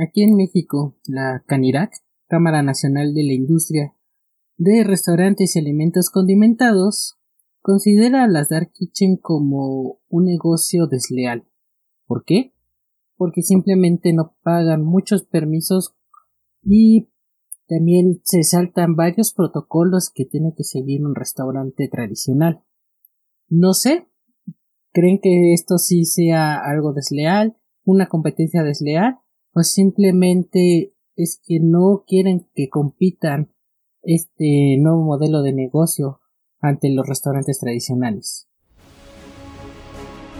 Aquí en México, la CANIRAC, Cámara Nacional de la Industria de Restaurantes y Alimentos Condimentados, considera a las Dark Kitchen como un negocio desleal. ¿Por qué? Porque simplemente no pagan muchos permisos y también se saltan varios protocolos que tiene que seguir un restaurante tradicional. No sé, ¿creen que esto sí sea algo desleal, una competencia desleal? O simplemente es que no quieren que compitan este nuevo modelo de negocio ante los restaurantes tradicionales.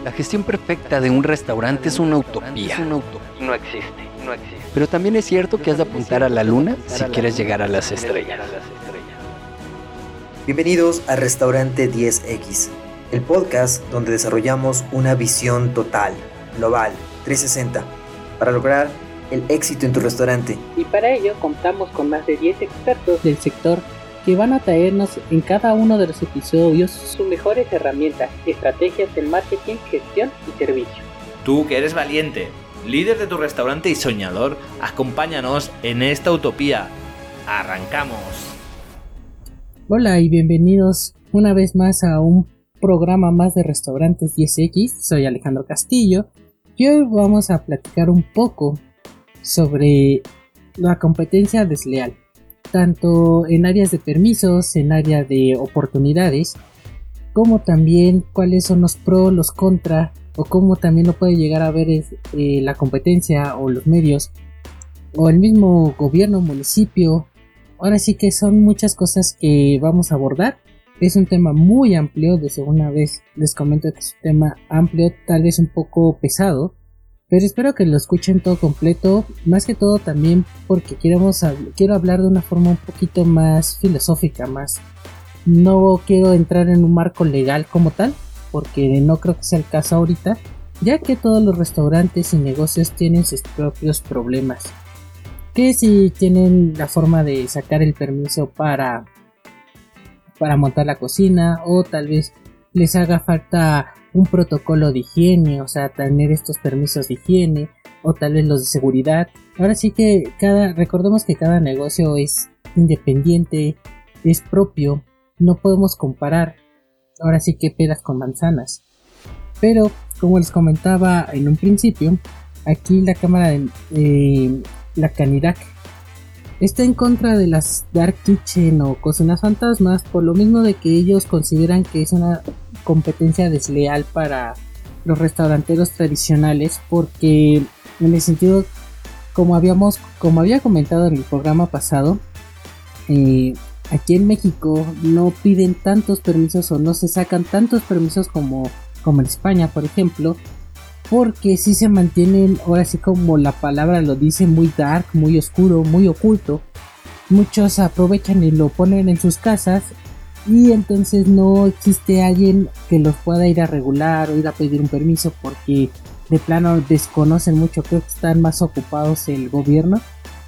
La gestión perfecta de un restaurante es una utopía. No existe, no existe. Pero también es cierto que has de apuntar a la luna si quieres llegar a las estrellas. Bienvenidos a Restaurante 10X, el podcast donde desarrollamos una visión total, global, 360, para lograr el éxito en tu restaurante. Y para ello contamos con más de 10 expertos del sector que van a traernos en cada uno de los episodios sus mejores herramientas, estrategias de marketing, gestión y servicio. Tú que eres valiente, líder de tu restaurante y soñador, acompáñanos en esta utopía. ¡Arrancamos! Hola y bienvenidos una vez más a un programa más de Restaurantes 10X. Soy Alejandro Castillo y hoy vamos a platicar un poco sobre la competencia desleal, tanto en áreas de permisos, en área de oportunidades, como también cuáles son los pros, los contra, o cómo también lo puede llegar a ver eh, la competencia o los medios, o el mismo gobierno, municipio. Ahora sí que son muchas cosas que vamos a abordar. Es un tema muy amplio, de segunda vez les comento que es un tema amplio, tal vez un poco pesado, pero espero que lo escuchen todo completo, más que todo también porque quiero hablar de una forma un poquito más filosófica, más... No quiero entrar en un marco legal como tal, porque no creo que sea el caso ahorita, ya que todos los restaurantes y negocios tienen sus propios problemas. Que si tienen la forma de sacar el permiso para para montar la cocina o tal vez les haga falta un protocolo de higiene, o sea, tener estos permisos de higiene o tal vez los de seguridad. Ahora sí que cada, recordemos que cada negocio es independiente, es propio, no podemos comparar. Ahora sí que pedas con manzanas. Pero, como les comentaba en un principio, aquí la cámara de eh, la Canirac está en contra de las Dark Kitchen o cocinas fantasmas por lo mismo de que ellos consideran que es una competencia desleal para los restauranteros tradicionales porque en el sentido como habíamos como había comentado en el programa pasado eh, aquí en México no piden tantos permisos o no se sacan tantos permisos como como en España por ejemplo porque si se mantienen ahora sí como la palabra lo dice muy dark muy oscuro muy oculto muchos aprovechan y lo ponen en sus casas y entonces no existe alguien que los pueda ir a regular o ir a pedir un permiso porque de plano desconocen mucho, creo que están más ocupados el gobierno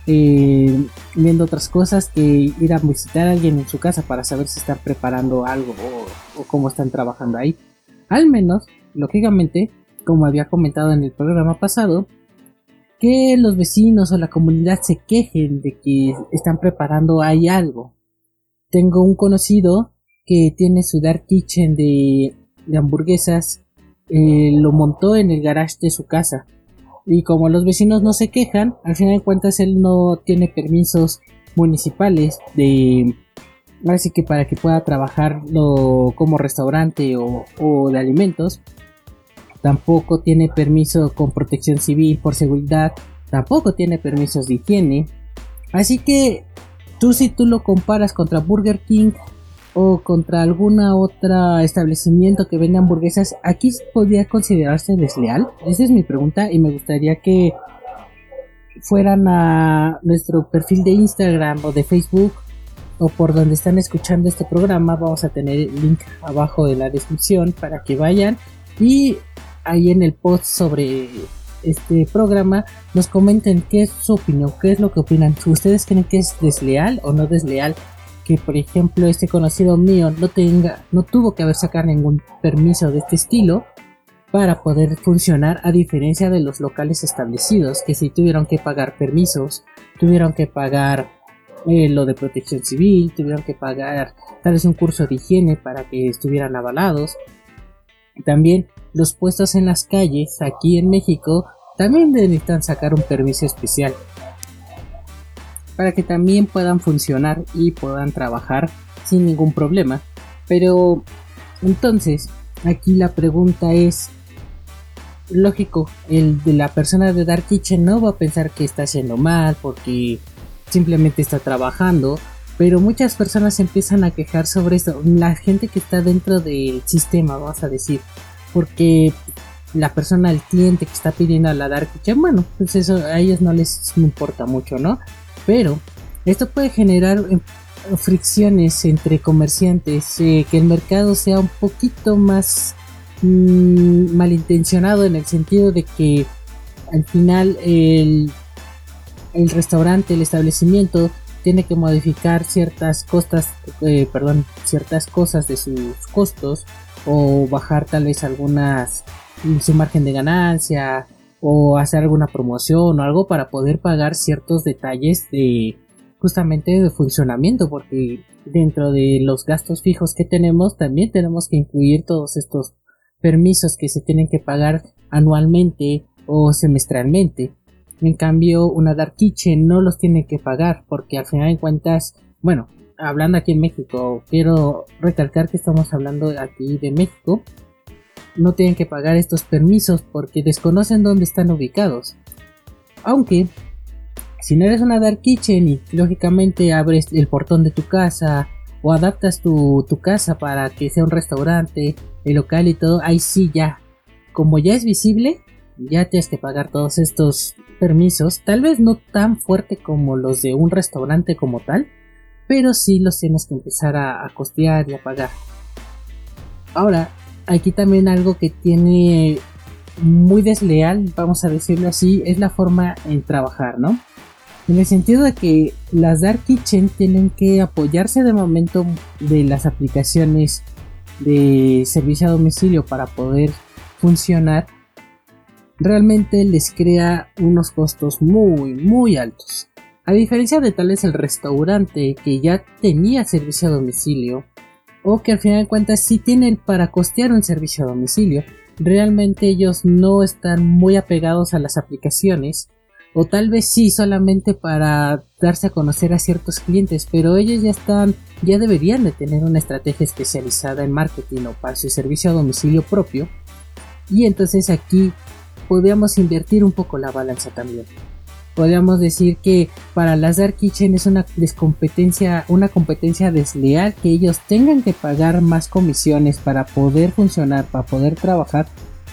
eh, viendo otras cosas que ir a visitar a alguien en su casa para saber si están preparando algo o, o cómo están trabajando ahí. Al menos, lógicamente, como había comentado en el programa pasado, que los vecinos o la comunidad se quejen de que están preparando ahí algo tengo un conocido que tiene su dark kitchen de, hamburguesas. Eh, lo montó en el garage de su casa. Y como los vecinos no se quejan, al final de cuentas él no tiene permisos municipales de así que para que pueda trabajar como restaurante o, de alimentos tampoco tiene permiso con protección civil por seguridad tampoco tiene permisos de higiene así que Tú si tú lo comparas contra Burger King o contra alguna otra establecimiento que venda hamburguesas, aquí podría considerarse desleal. Esa es mi pregunta y me gustaría que fueran a nuestro perfil de Instagram o de Facebook o por donde están escuchando este programa. Vamos a tener el link abajo de la descripción para que vayan y ahí en el post sobre este programa nos comenten qué es su opinión, qué es lo que opinan. ¿Ustedes creen que es desleal o no desleal? Que por ejemplo este conocido mío no tenga, no tuvo que haber sacado ningún permiso de este estilo para poder funcionar a diferencia de los locales establecidos que si tuvieron que pagar permisos, tuvieron que pagar eh, lo de protección civil, tuvieron que pagar tal vez un curso de higiene para que estuvieran avalados. También los puestos en las calles aquí en México también necesitan sacar un permiso especial para que también puedan funcionar y puedan trabajar sin ningún problema. Pero entonces, aquí la pregunta es, lógico, el de la persona de Dark Kitchen no va a pensar que está haciendo mal porque simplemente está trabajando, pero muchas personas empiezan a quejar sobre esto, la gente que está dentro del sistema, vamos a decir, porque la persona, el cliente que está pidiendo a la Dark Kitchen, bueno, pues eso a ellos no les importa mucho, ¿no? Pero esto puede generar eh, fricciones entre comerciantes, eh, que el mercado sea un poquito más mm, malintencionado en el sentido de que al final el, el restaurante, el establecimiento tiene que modificar ciertas costas, eh, perdón, ciertas cosas de sus costos o bajar tal vez algunas su margen de ganancia o hacer alguna promoción o algo para poder pagar ciertos detalles de justamente de funcionamiento porque dentro de los gastos fijos que tenemos también tenemos que incluir todos estos permisos que se tienen que pagar anualmente o semestralmente. En cambio una dark kitchen no los tiene que pagar porque al final de cuentas bueno hablando aquí en México quiero recalcar que estamos hablando aquí de México no tienen que pagar estos permisos porque desconocen dónde están ubicados. Aunque, si no eres una Dark Kitchen y lógicamente abres el portón de tu casa o adaptas tu, casa para que sea un restaurante, el local y todo, ahí sí ya. Como ya es visible, ya tienes que pagar todos estos permisos, tal vez no tan fuerte como los de un restaurante como tal, pero sí los tienes que empezar a, costear y a pagar. Ahora, aquí también algo que tiene muy desleal, vamos a decirlo así, es la forma en trabajar, ¿no? En el sentido de que las Dark Kitchen tienen que apoyarse de momento de las aplicaciones de servicio a domicilio para poder funcionar, realmente les crea unos costos muy, muy altos. A diferencia de tal vez el restaurante que ya tenía servicio a domicilio, o que al final de cuentas sí tienen para costear un servicio a domicilio. Realmente ellos no están muy apegados a las aplicaciones o tal vez sí solamente para darse a conocer a ciertos clientes, pero ellos ya están, ya deberían de tener una estrategia especializada en marketing o para su servicio a domicilio propio. Y entonces aquí podríamos invertir un poco la balanza también podríamos decir que para las Dark Kitchen es una descompetencia, una competencia desleal que ellos tengan que pagar más comisiones para poder funcionar, para poder trabajar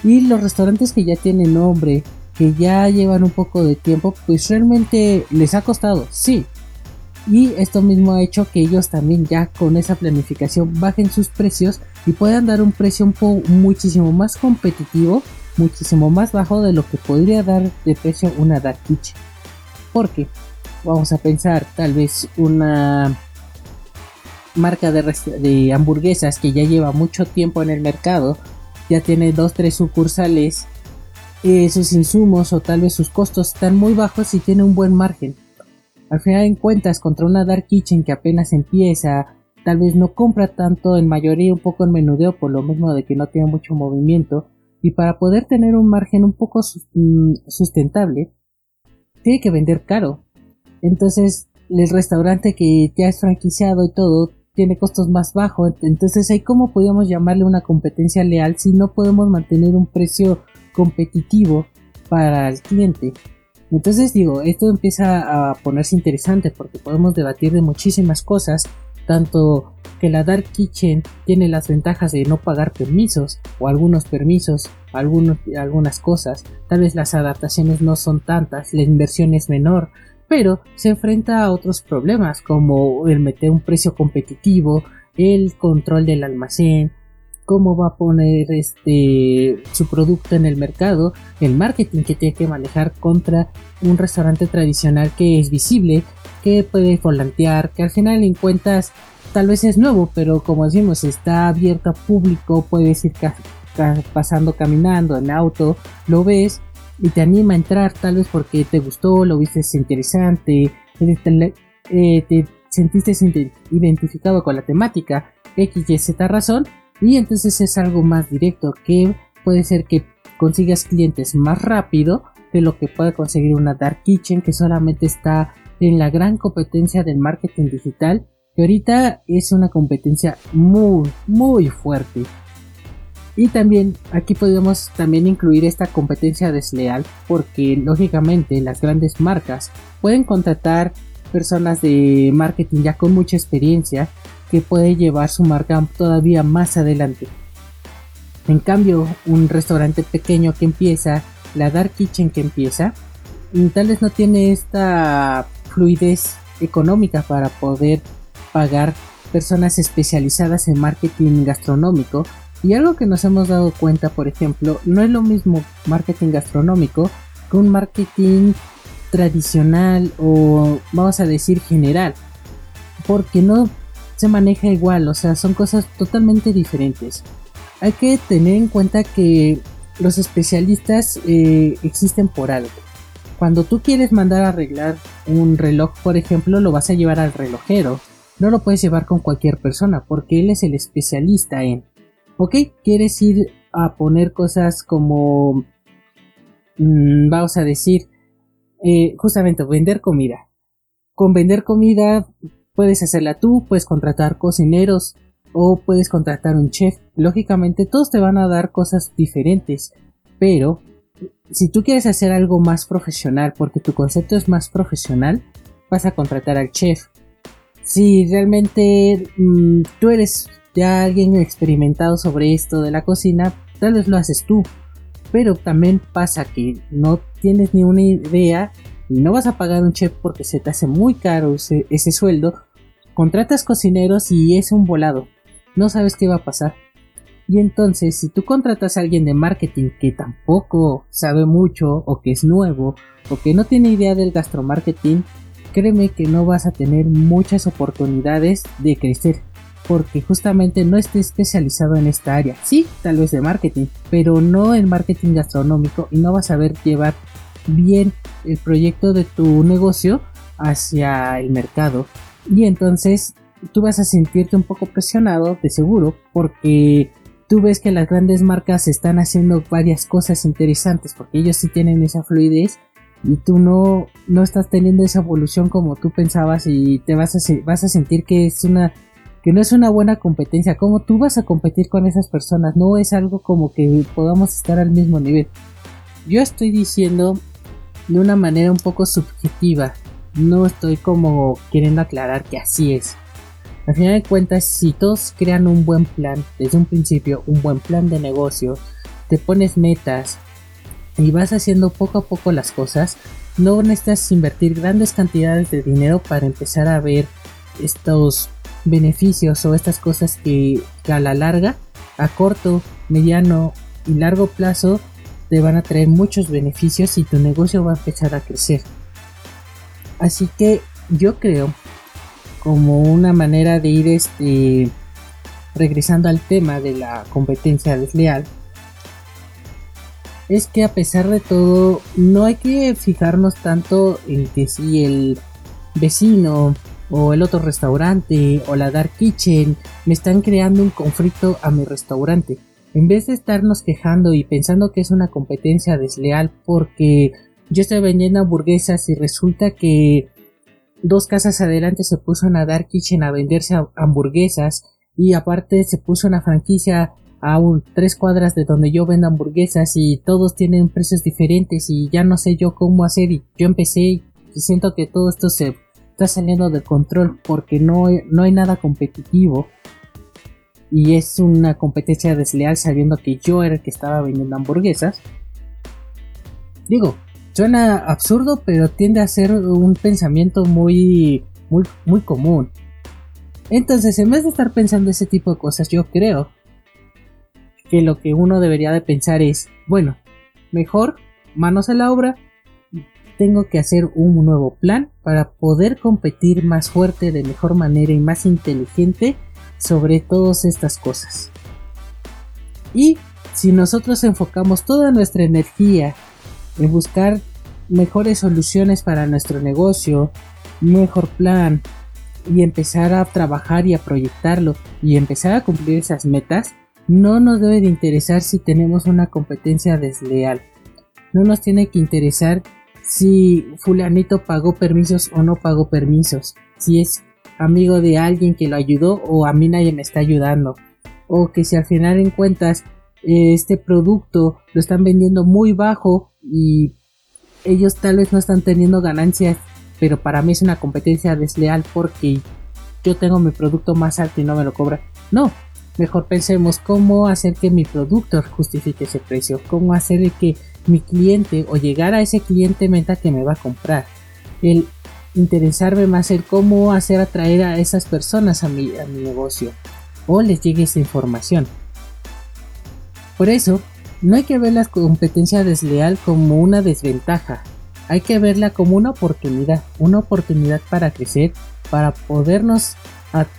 y los restaurantes que ya tienen nombre, que ya llevan un poco de tiempo, pues realmente les ha costado, sí. Y esto mismo ha hecho que ellos también ya con esa planificación bajen sus precios y puedan dar un precio muchísimo más competitivo, muchísimo más bajo de lo que podría dar de precio una Dark Kitchen. Porque vamos a pensar tal vez una marca de, hamburguesas que ya lleva mucho tiempo en el mercado, ya tiene dos, tres sucursales, sus insumos o tal vez sus costos están muy bajos y tiene un buen margen. Al final en cuentas contra una Dark Kitchen que apenas empieza, tal vez no compra tanto, en mayoría un poco en menudeo por lo mismo de que no tiene mucho movimiento, y para poder tener un margen un poco mm, sustentable, tiene que vender caro. Entonces, el restaurante que ya es franquiciado y todo tiene costos más bajos. Entonces, ahí cómo podríamos llamarle una competencia leal si no podemos mantener un precio competitivo para el cliente. Entonces digo, esto empieza a ponerse interesante porque podemos debatir de muchísimas cosas, tanto que la Dark Kitchen tiene las ventajas de no pagar permisos o algunos permisos algunas cosas. Tal vez las adaptaciones no son tantas, la inversión es menor, pero se enfrenta a otros problemas como el meter un precio competitivo, el control del almacén, cómo va a poner este su producto en el mercado, el marketing que tiene que manejar contra un restaurante tradicional que es visible, que puede volantear, que al final en cuentas tal vez es nuevo, pero como decimos está abierto a público, puede decir pasando caminando en auto, lo ves y te anima a entrar tal vez porque te gustó, lo viste interesante, te, eh, te sentiste identificado con la temática X, Y, Z razón y entonces es algo más directo que puede ser que consigas clientes más rápido de lo que puede conseguir una Dark Kitchen que solamente está en la gran competencia del marketing digital que ahorita es una competencia muy muy fuerte y también aquí podemos también incluir esta competencia desleal porque lógicamente las grandes marcas pueden contratar personas de marketing ya con mucha experiencia que puede llevar su marca todavía más adelante. En cambio, un restaurante pequeño que empieza, la Dark Kitchen que empieza, mm, tal vez no tiene esta fluidez económica para poder pagar personas especializadas en marketing gastronómico y algo que nos hemos dado cuenta, por ejemplo, no es lo mismo marketing gastronómico que un marketing tradicional o vamos a decir general, porque no se maneja igual, o sea, son cosas totalmente diferentes. Hay que tener en cuenta que los especialistas eh, existen por algo. Cuando tú quieres mandar a arreglar un reloj, por ejemplo, lo vas a llevar al relojero. No lo puedes llevar con cualquier persona porque él es el especialista en ok, quieres ir a poner cosas como, mm, vamos a decir, eh, justamente vender comida. Con vender comida puedes hacerla tú, puedes contratar cocineros o puedes contratar un chef. Lógicamente todos te van a dar cosas diferentes, pero si tú quieres hacer algo más profesional porque tu concepto es más profesional, vas a contratar al chef. Si realmente mm, tú eres ya alguien experimentado sobre esto de la cocina, tal vez lo haces tú. Pero también pasa que no tienes ni una idea y no vas a pagar un chef porque se te hace muy caro ese, ese sueldo. Contratas cocineros y es un volado. No sabes qué va a pasar. Y entonces, si tú contratas a alguien de marketing que tampoco sabe mucho, o que es nuevo, o que no tiene idea del gastromarketing, créeme que no vas a tener muchas oportunidades de crecer porque justamente no esté especializado en esta área. Sí, tal vez de marketing, pero no en marketing gastronómico y no vas a saber llevar bien el proyecto de tu negocio hacia el mercado. Y entonces tú vas a sentirte un poco presionado, de seguro, porque tú ves que las grandes marcas están haciendo varias cosas interesantes, porque ellos sí tienen esa fluidez y tú no, no estás teniendo esa evolución como tú pensabas y te vas a, vas a sentir que es una que no es una buena competencia. ¿Cómo tú vas a competir con esas personas? No es algo como que podamos estar al mismo nivel. Yo estoy diciendo de una manera un poco subjetiva. No estoy como queriendo aclarar que así es. Al final de cuentas, si todos crean un buen plan, desde un principio, un buen plan de negocio, te pones metas y vas haciendo poco a poco las cosas, no necesitas invertir grandes cantidades de dinero para empezar a ver estos beneficios o estas cosas que, a la larga, a corto, mediano y largo plazo te van a traer muchos beneficios y tu negocio va a empezar a crecer. Así que yo creo como una manera de ir este regresando al tema de la competencia desleal es que a pesar de todo no hay que fijarnos tanto en que si el vecino o el otro restaurante o la Dark Kitchen me están creando un conflicto a mi restaurante. En vez de estarnos quejando y pensando que es una competencia desleal porque yo estoy vendiendo hamburguesas y resulta que dos casas adelante se puso una Dark Kitchen a venderse hamburguesas y aparte se puso una franquicia a un, tres cuadras de donde yo vendo hamburguesas y todos tienen precios diferentes y ya no sé yo cómo hacer y yo empecé y siento que todo esto se está saliendo de control porque no, no hay nada competitivo y es una competencia desleal sabiendo que yo era el que estaba vendiendo hamburguesas. Digo, suena absurdo, pero tiende a ser un pensamiento muy, muy, muy común. Entonces, en vez de estar pensando ese tipo de cosas, yo creo que lo que uno debería de pensar es, bueno, mejor manos a la obra, tengo que hacer un nuevo plan para poder competir más fuerte, de mejor manera y más inteligente sobre todas estas cosas. Y si nosotros enfocamos toda nuestra energía en buscar mejores soluciones para nuestro negocio, mejor plan y empezar a trabajar y a proyectarlo y empezar a cumplir esas metas, no nos debe de interesar si tenemos una competencia desleal. No nos tiene que interesar si fulanito pagó permisos o no pagó permisos. Si es amigo de alguien que lo ayudó o a mí nadie me está ayudando. O que si al final en cuentas este producto lo están vendiendo muy bajo y ellos tal vez no están teniendo ganancias, pero para mí es una competencia desleal porque yo tengo mi producto más alto y no me lo cobra. No, mejor pensemos cómo hacer que mi producto justifique ese precio, cómo hacer que mi cliente o llegar a ese cliente meta que me va a comprar. El interesarme más el cómo hacer atraer a esas personas a mi, a mi negocio o les llegue esa información. Por eso, no hay que ver la competencia desleal como una desventaja, hay que verla como una oportunidad, una oportunidad para crecer, para podernos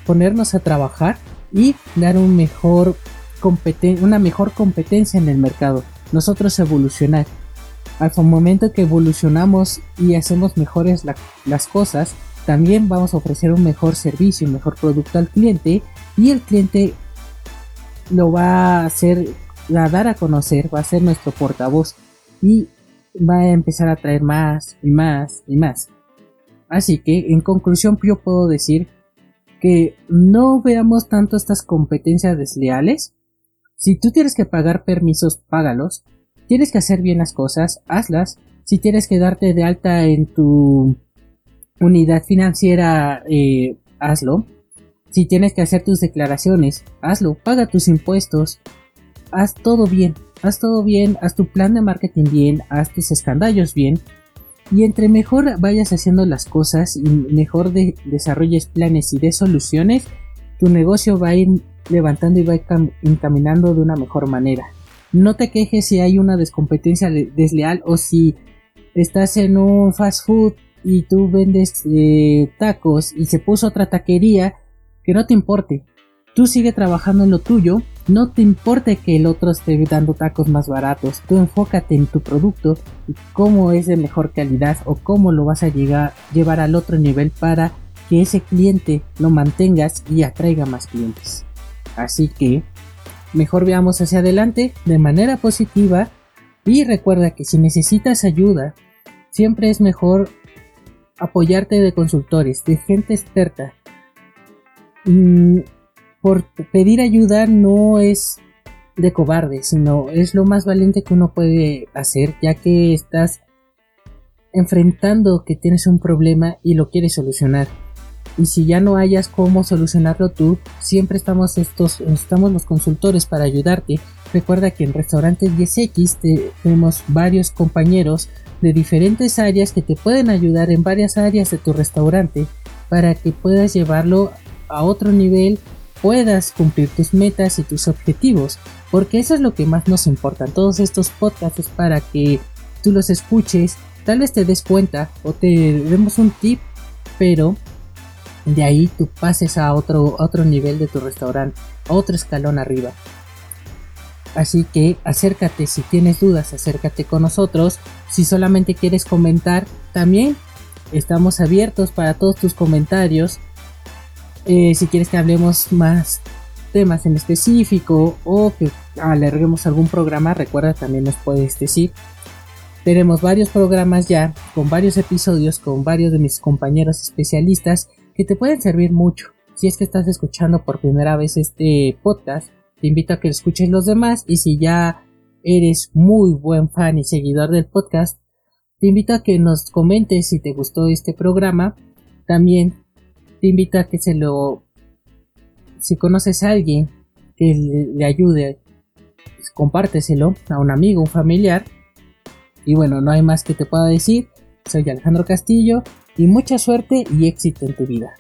ponernos a trabajar y dar mejor una mejor competencia en el mercado. Nosotros evolucionar. Al momento que evolucionamos y hacemos mejores las cosas, también vamos a ofrecer un mejor servicio, un mejor producto al cliente y el cliente lo va a hacer la dar a conocer, va a ser nuestro portavoz y va a empezar a traer más y más y más. Así que en conclusión yo puedo decir que no veamos tanto estas competencias desleales. Si tú tienes que pagar permisos, págalos. Tienes que hacer bien las cosas, hazlas. Si tienes que darte de alta en tu unidad financiera, eh, hazlo. Si tienes que hacer tus declaraciones, hazlo. Paga tus impuestos, haz todo bien, haz todo bien, haz tu plan de marketing bien, haz tus escandallos bien. Y entre mejor vayas haciendo las cosas y mejor desarrolles planes y de soluciones, tu negocio va a ir levantando y va a ir encaminando de una mejor manera. No te quejes si hay una descompetencia desleal o si estás en un fast food y tú vendes eh, tacos y se puso otra taquería, que no te importe. Tú sigue trabajando en lo tuyo no te importe que el otro esté dando tacos más baratos, tú enfócate en tu producto y cómo es de mejor calidad o cómo lo vas a llegar, llevar al otro nivel para que ese cliente lo mantengas y atraiga más clientes. Así que mejor veamos hacia adelante de manera positiva y recuerda que si necesitas ayuda, siempre es mejor apoyarte de consultores, de gente experta. Mm, por pedir ayuda no es de cobarde, sino es lo más valiente que uno puede hacer, ya que estás enfrentando que tienes un problema y lo quieres solucionar. Y si ya no hayas cómo solucionarlo tú, siempre estamos estos, estamos los consultores para ayudarte. Recuerda que en Restaurantes 10X tenemos varios compañeros de diferentes áreas que te pueden ayudar en varias áreas de tu restaurante para que puedas llevarlo a otro nivel puedas cumplir tus metas y tus objetivos, porque eso es lo que más nos importa. Todos estos podcasts es para que tú los escuches, tal vez te des cuenta o te demos un tip, pero de ahí tú pases a otro, otro nivel de tu restaurante, a otro escalón arriba. Así que acércate si tienes dudas, acércate con nosotros. Si solamente quieres comentar, también estamos abiertos para todos tus comentarios eh, si quieres que hablemos más temas en específico o que alarguemos algún programa, recuerda también nos puedes decir. Tenemos varios programas ya, con varios episodios, con varios de mis compañeros especialistas que te pueden servir mucho. Si es que estás escuchando por primera vez este podcast, te invito a que escuches los demás y si ya eres muy buen fan y seguidor del podcast, te invito a que nos comentes si te gustó este programa. También te invito a que se lo... Si conoces a alguien que le, ayude, pues, compárteselo a un amigo, un familiar. Y bueno, no hay más que te pueda decir. Soy Alejandro Castillo y mucha suerte y éxito en tu vida.